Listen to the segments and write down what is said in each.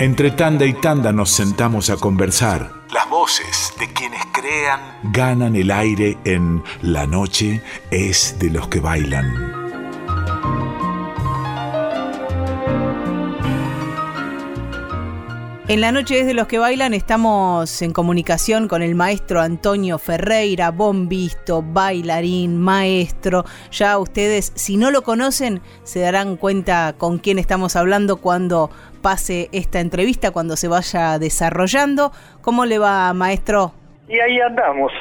Entre tanda y tanda nos sentamos a conversar. Las voces de quienes crean ganan el aire en La noche es de los que bailan. En la noche desde los que bailan estamos en comunicación con el maestro Antonio Ferreira, bombisto, bailarín, maestro. Ya ustedes, si no lo conocen, se darán cuenta con quién estamos hablando cuando pase esta entrevista, cuando se vaya desarrollando. ¿Cómo le va, maestro? Y ahí andamos,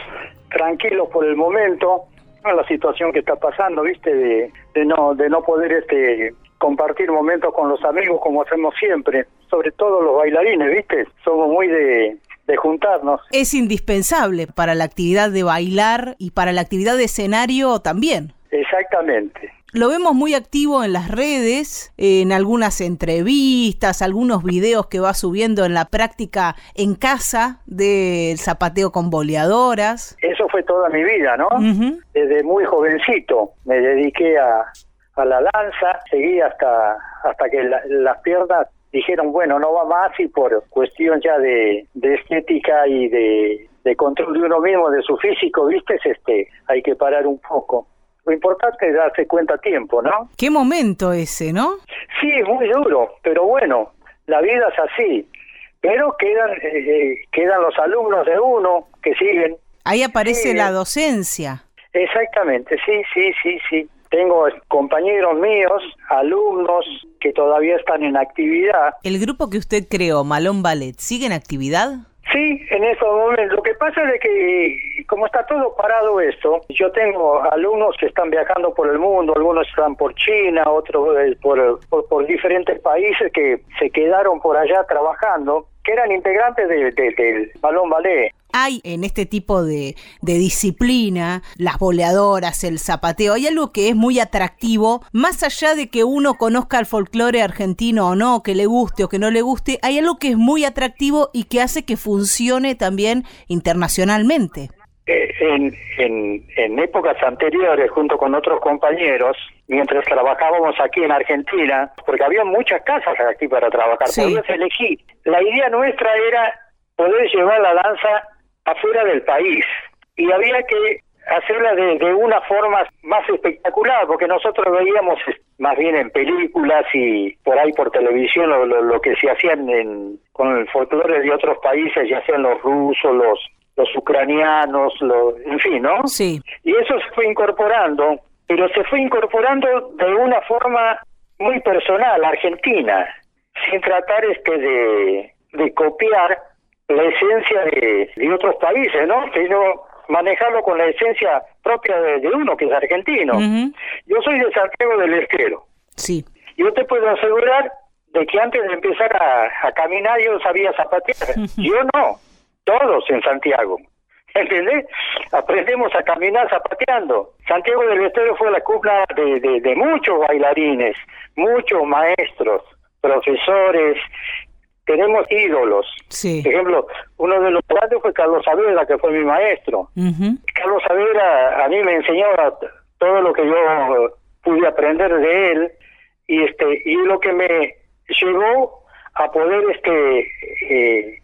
tranquilos por el momento, la situación que está pasando, viste, de, de no de no poder este compartir momentos con los amigos como hacemos siempre, sobre todo los bailarines, ¿viste? Somos muy de, juntarnos. Es indispensable para la actividad de bailar y para la actividad de escenario también. Exactamente. Lo vemos muy activo en las redes, en algunas entrevistas, algunos videos que va subiendo en la práctica en casa del zapateo con boleadoras. Eso fue toda mi vida, ¿no? Desde muy jovencito me dediqué a, a la lanza, seguí hasta, hasta que las piernas dijeron, bueno, no va más y por cuestión ya de, estética y de, control de uno mismo, de su físico, viste, este, hay que parar un poco. Lo importante es darse cuenta a tiempo, ¿no? Qué momento ese, ¿no? Sí, muy duro, pero bueno, la vida es así. Pero quedan, eh, eh, quedan los alumnos de uno que siguen. Ahí aparece la docencia. Exactamente, sí, sí, sí, sí. Tengo compañeros míos, alumnos que todavía están en actividad. ¿El grupo que usted creó, Malón Ballet, sigue en actividad? Sí, en estos momentos. Lo que pasa es que, como está todo parado esto, yo tengo alumnos que están viajando por el mundo, algunos están por China, otros eh, por, por diferentes países que se quedaron por allá trabajando que eran integrantes del balón ballet. Hay en este tipo de, de, disciplina, las boleadoras, el zapateo, hay algo que es muy atractivo, más allá de que uno conozca el folclore argentino o no, que le guste o que no le guste, hay algo que es muy atractivo y que hace que funcione también internacionalmente. Eh, en, en, en, épocas anteriores, junto con otros compañeros, mientras trabajábamos aquí en Argentina, porque había muchas casas aquí para trabajar, podías elegir. La idea nuestra era poder llevar la danza afuera del país y había que hacerla de, de una forma más espectacular, porque nosotros veíamos más bien en películas y por ahí por televisión lo, lo, que se hacían en, con el folclore de otros países, ya sean los rusos, los los ucranianos, lo, en fin, ¿no? Sí. Y eso se fue incorporando, pero se fue incorporando de una forma muy personal, argentina, sin tratar este de, de copiar la esencia de, de otros países, ¿no? Sino manejarlo con la esencia propia de, uno, que es argentino. Yo soy de Santiago del Estero. Sí. Yo te puedo asegurar de que antes de empezar a, a caminar yo sabía zapatear. Yo no todos en Santiago. ¿Entendés? Aprendemos a caminar zapateando. Santiago del Estero fue la cúpula de, de, muchos bailarines, muchos maestros, profesores, tenemos ídolos. Sí. Por ejemplo, uno de los grandes fue Carlos Saavedra, que fue mi maestro. Carlos Saavedra a mí me enseñaba todo lo que yo pude aprender de él y este y lo que me llevó a poder este eh,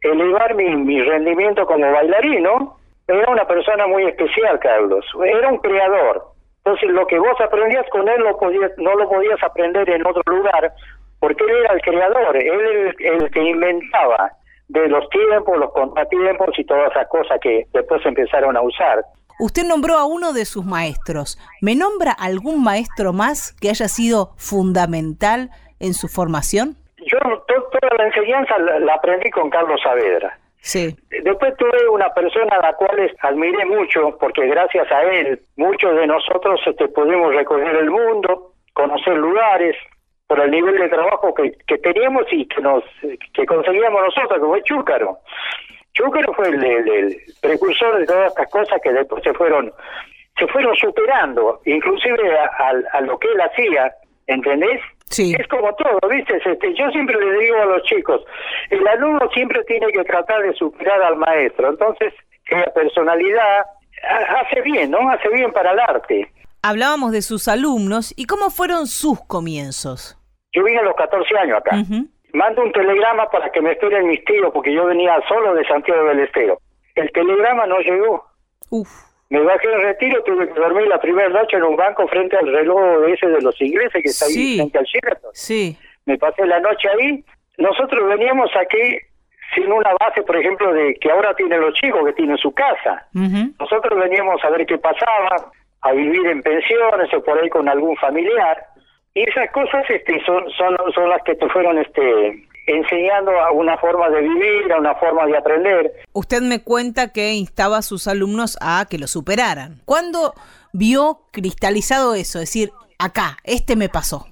elevar mi, mi rendimiento como bailarino. Era una persona muy especial, Carlos. Era un creador. Entonces, lo que vos aprendías con él lo podías, no lo podías aprender en otro lugar, porque él era el creador, él el, el que inventaba de los tiempos, los contratiempos y todas esas cosas que después empezaron a usar. Usted nombró a uno de sus maestros. ¿Me nombra algún maestro más que haya sido fundamental en su formación? yo toda la enseñanza la, aprendí con Carlos Saavedra. Sí. Después tuve una persona a la cual admiré mucho, porque gracias a él muchos de nosotros este, pudimos recorrer el mundo, conocer lugares, por el nivel de trabajo que, que teníamos y que nos que conseguíamos nosotros, que fue Chúcaro. Chúcaro fue el, precursor de todas estas cosas que después se fueron se fueron superando, inclusive a, a lo que él hacía, ¿entendés? Es como todo, ¿viste? Este, yo siempre le digo a los chicos, el alumno siempre tiene que tratar de superar al maestro, entonces la personalidad hace bien, ¿no? Hace bien para el arte. Hablábamos de sus alumnos y cómo fueron sus comienzos. Yo vine a los 14 años acá. mando un telegrama para que me esperen mis tíos, porque yo venía solo de Santiago del Estero. El telegrama no llegó. Uf. Me bajé en retiro, tuve que dormir la primera noche en un banco frente al reloj ese de los ingleses que está ahí Sí. frente al Sheraton. Sí. Me pasé la noche ahí. Nosotros veníamos aquí sin una base, por ejemplo, de que ahora tienen los chicos, que tienen su casa. Nosotros veníamos a ver qué pasaba, a vivir en pensiones o por ahí con algún familiar. Y esas cosas este, son, son, son las que te fueron este, enseñando a una forma de vivir, a una forma de aprender. Usted me cuenta que instaba a sus alumnos a que lo superaran. ¿Cuándo vio cristalizado eso? Es decir, acá, este me pasó.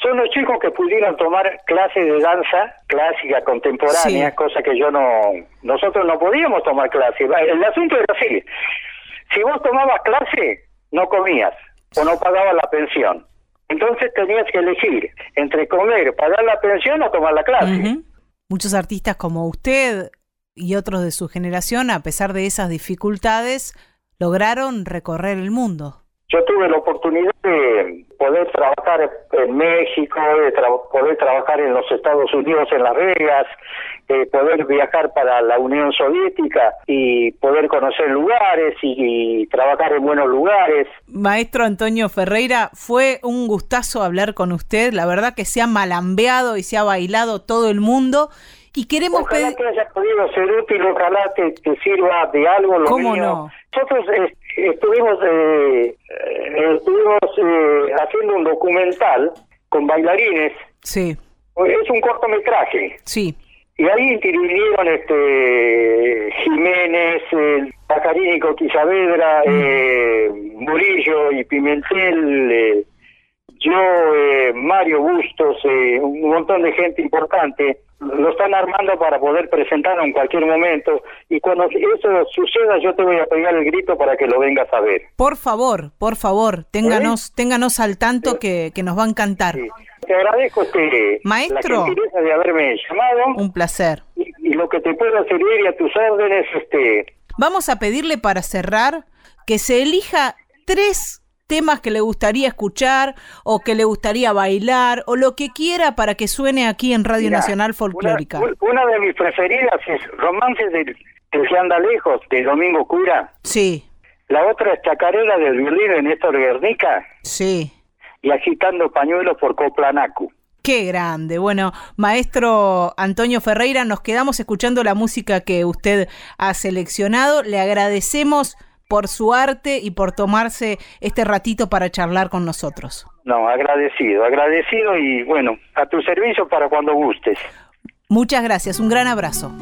Son los chicos que pudieron tomar clases de danza clásica, contemporánea, Sí. cosa que yo no... Nosotros no podíamos tomar clase. El asunto era así. Si vos tomabas clase, no comías o no pagabas la pensión. Entonces tenías que elegir entre comer, pagar la pensión o tomar la clase. Muchos artistas como usted y otros de su generación, a pesar de esas dificultades, lograron recorrer el mundo. Yo tuve la oportunidad de poder trabajar en México, de tra- poder trabajar en los Estados Unidos, en Las Vegas, de poder viajar para la Unión Soviética y poder conocer lugares y, y trabajar en buenos lugares. Maestro Antonio Ferreira, fue un gustazo hablar con usted. La verdad que se ha malambeado y se ha bailado todo el mundo. Y queremos Ojalá que haya podido ser útil, ojalá te, te sirva de algo. Lo ¿Cómo mío. no? Nosotros eh, estuvimos, eh, eh, estuvimos eh, haciendo un documental con bailarines. Sí, Es un cortometraje. sí. Y ahí intervinieron este Jiménez, el Pacarínico, Quisabedra, eh, Murillo y Pimentel, eh, yo, eh, Mario Bustos, eh, un montón de gente importante. Lo están armando para poder presentarlo en cualquier momento. Y cuando eso suceda, yo te voy a pegar el grito para que lo vengas a ver. Por favor, por favor, ténganos, ténganos al tanto que, que nos va a encantar. Sí. Te agradezco este, Maestro. la de haberme llamado. Un placer. Y, y lo que te pueda servir y a tus órdenes, este, Vamos a pedirle para cerrar que se elija tres temas que le gustaría escuchar o que le gustaría bailar o lo que quiera para que suene aquí en Radio Nacional Folclórica. Una, una de mis preferidas es Romances del, que anda lejos, de Domingo Cura. Sí, La otra es Chacarera del violín de Néstor Guernica sí. y Agitando Pañuelos por Coplanacu. Qué grande. Bueno, maestro Antonio Ferreira, nos quedamos escuchando la música que usted ha seleccionado. Le agradecemos por su arte y por tomarse este ratito para charlar con nosotros. No, agradecido, agradecido y bueno, a tu servicio para cuando gustes. Muchas gracias, un gran abrazo.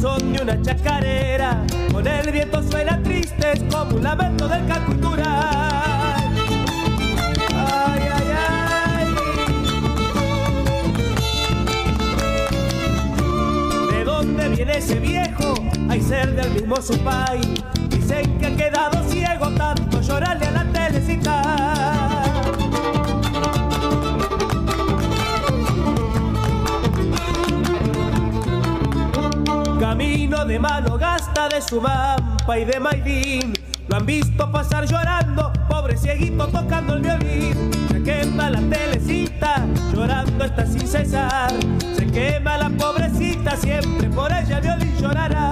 Una chacarera, con el viento suena triste, es como un lamento del cultural. Ay, ay, ay. ¿De dónde viene ese viejo? Hay ser del mismo su país. Dicen que ha quedado ciego tanto llorarle Camino de mano gasta de su mampa y de maidín. Lo han visto pasar llorando, pobre cieguito tocando el violín. Se quema la telecita, llorando está sin cesar. Se quema la pobrecita, siempre por ella el violín llorará.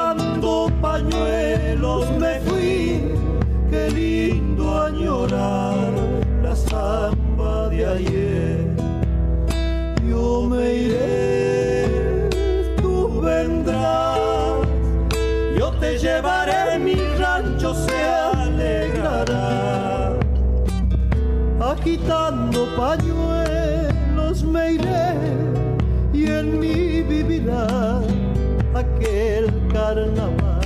quitando pañuelos me iré y en mí vivirá aquel carnaval.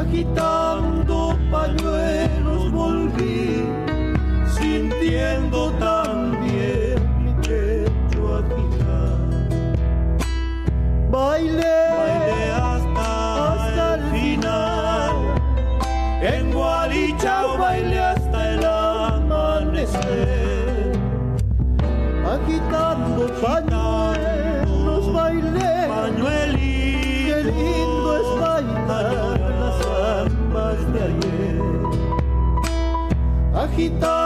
Gualichao baile hasta Agitando